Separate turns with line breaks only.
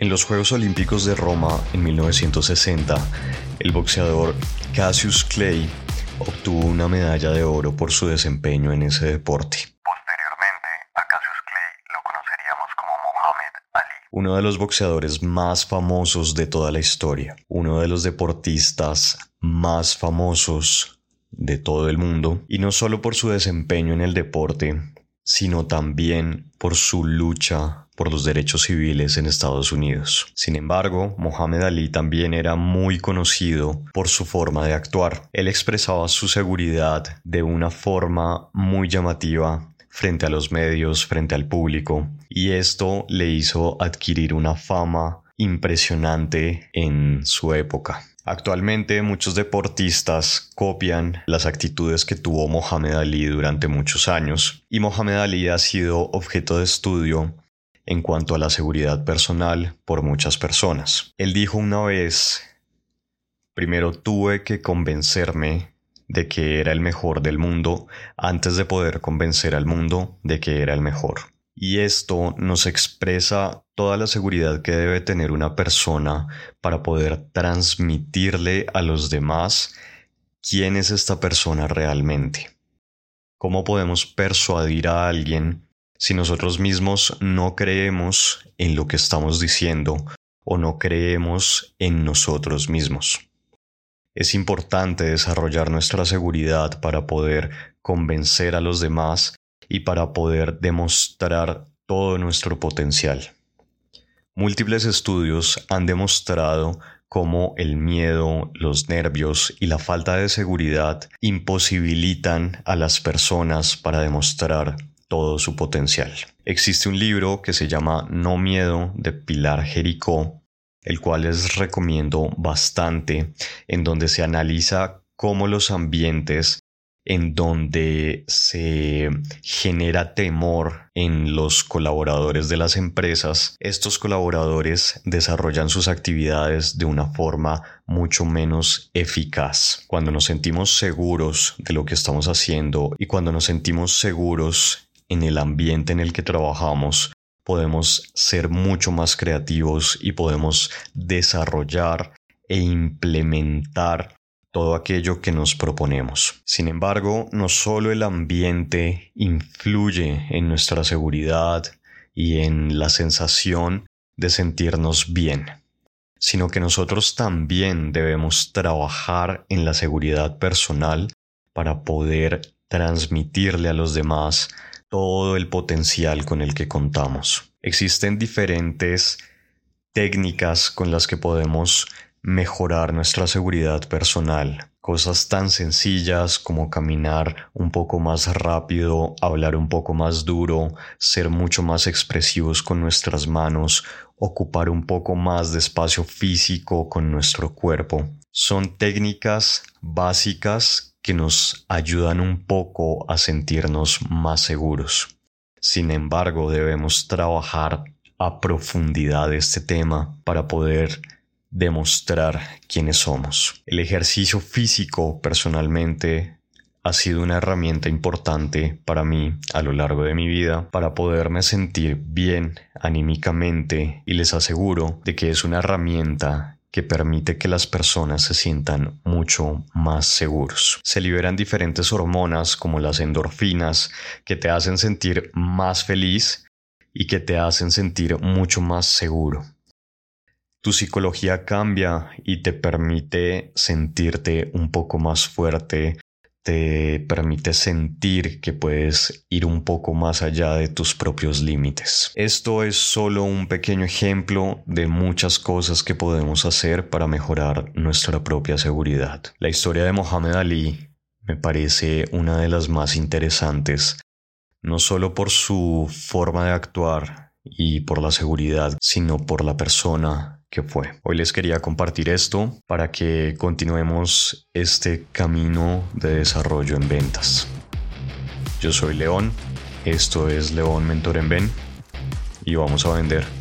En los Juegos Olímpicos de Roma en 1960, el boxeador Cassius Clay obtuvo una medalla de oro por su desempeño en ese deporte.
Posteriormente, a Cassius Clay lo conoceríamos como Muhammad Ali.
Uno de los boxeadores más famosos de toda la historia, uno de los deportistas más famosos de todo el mundo, y no solo por su desempeño en el deporte, sino también por su lucha por los derechos civiles en Estados Unidos. Sin embargo, Mohamed Ali también era muy conocido por su forma de actuar. Él expresaba su seguridad de una forma muy llamativa frente a los medios, frente al público, y esto le hizo adquirir una fama impresionante en su época. Actualmente muchos deportistas copian las actitudes que tuvo Mohamed Ali durante muchos años y Mohamed Ali ha sido objeto de estudio en cuanto a la seguridad personal por muchas personas. Él dijo una vez, primero tuve que convencerme de que era el mejor del mundo antes de poder convencer al mundo de que era el mejor. Y esto nos expresa toda la seguridad que debe tener una persona para poder transmitirle a los demás quién es esta persona realmente. ¿Cómo podemos persuadir a alguien si nosotros mismos no creemos en lo que estamos diciendo o no creemos en nosotros mismos. Es importante desarrollar nuestra seguridad para poder convencer a los demás y para poder demostrar todo nuestro potencial. Múltiples estudios han demostrado cómo el miedo, los nervios y la falta de seguridad imposibilitan a las personas para demostrar todo su potencial. Existe un libro que se llama No Miedo de Pilar Jericó, el cual les recomiendo bastante, en donde se analiza cómo los ambientes en donde se genera temor en los colaboradores de las empresas, estos colaboradores desarrollan sus actividades de una forma mucho menos eficaz. Cuando nos sentimos seguros de lo que estamos haciendo y cuando nos sentimos seguros en el ambiente en el que trabajamos, podemos ser mucho más creativos y podemos desarrollar e implementar todo aquello que nos proponemos. Sin embargo, no solo el ambiente influye en nuestra seguridad y en la sensación de sentirnos bien, sino que nosotros también debemos trabajar en la seguridad personal para poder transmitirle a los demás todo el potencial con el que contamos. Existen diferentes técnicas con las que podemos mejorar nuestra seguridad personal. Cosas tan sencillas como caminar un poco más rápido, hablar un poco más duro, ser mucho más expresivos con nuestras manos, ocupar un poco más de espacio físico con nuestro cuerpo. Son técnicas básicas que nos ayudan un poco a sentirnos más seguros. Sin embargo, debemos trabajar a profundidad este tema para poder demostrar quiénes somos. El ejercicio físico personalmente ha sido una herramienta importante para mí a lo largo de mi vida para poderme sentir bien anímicamente y les aseguro de que es una herramienta que permite que las personas se sientan mucho más seguros. Se liberan diferentes hormonas como las endorfinas que te hacen sentir más feliz y que te hacen sentir mucho más seguro. Tu psicología cambia y te permite sentirte un poco más fuerte, te permite sentir que puedes ir un poco más allá de tus propios límites. Esto es solo un pequeño ejemplo de muchas cosas que podemos hacer para mejorar nuestra propia seguridad. La historia de Mohamed Ali me parece una de las más interesantes, no solo por su forma de actuar y por la seguridad, sino por la persona que fue. Hoy les quería compartir esto para que continuemos este camino de desarrollo en ventas. Yo soy León, esto es León Mentor en Ven y vamos a vender.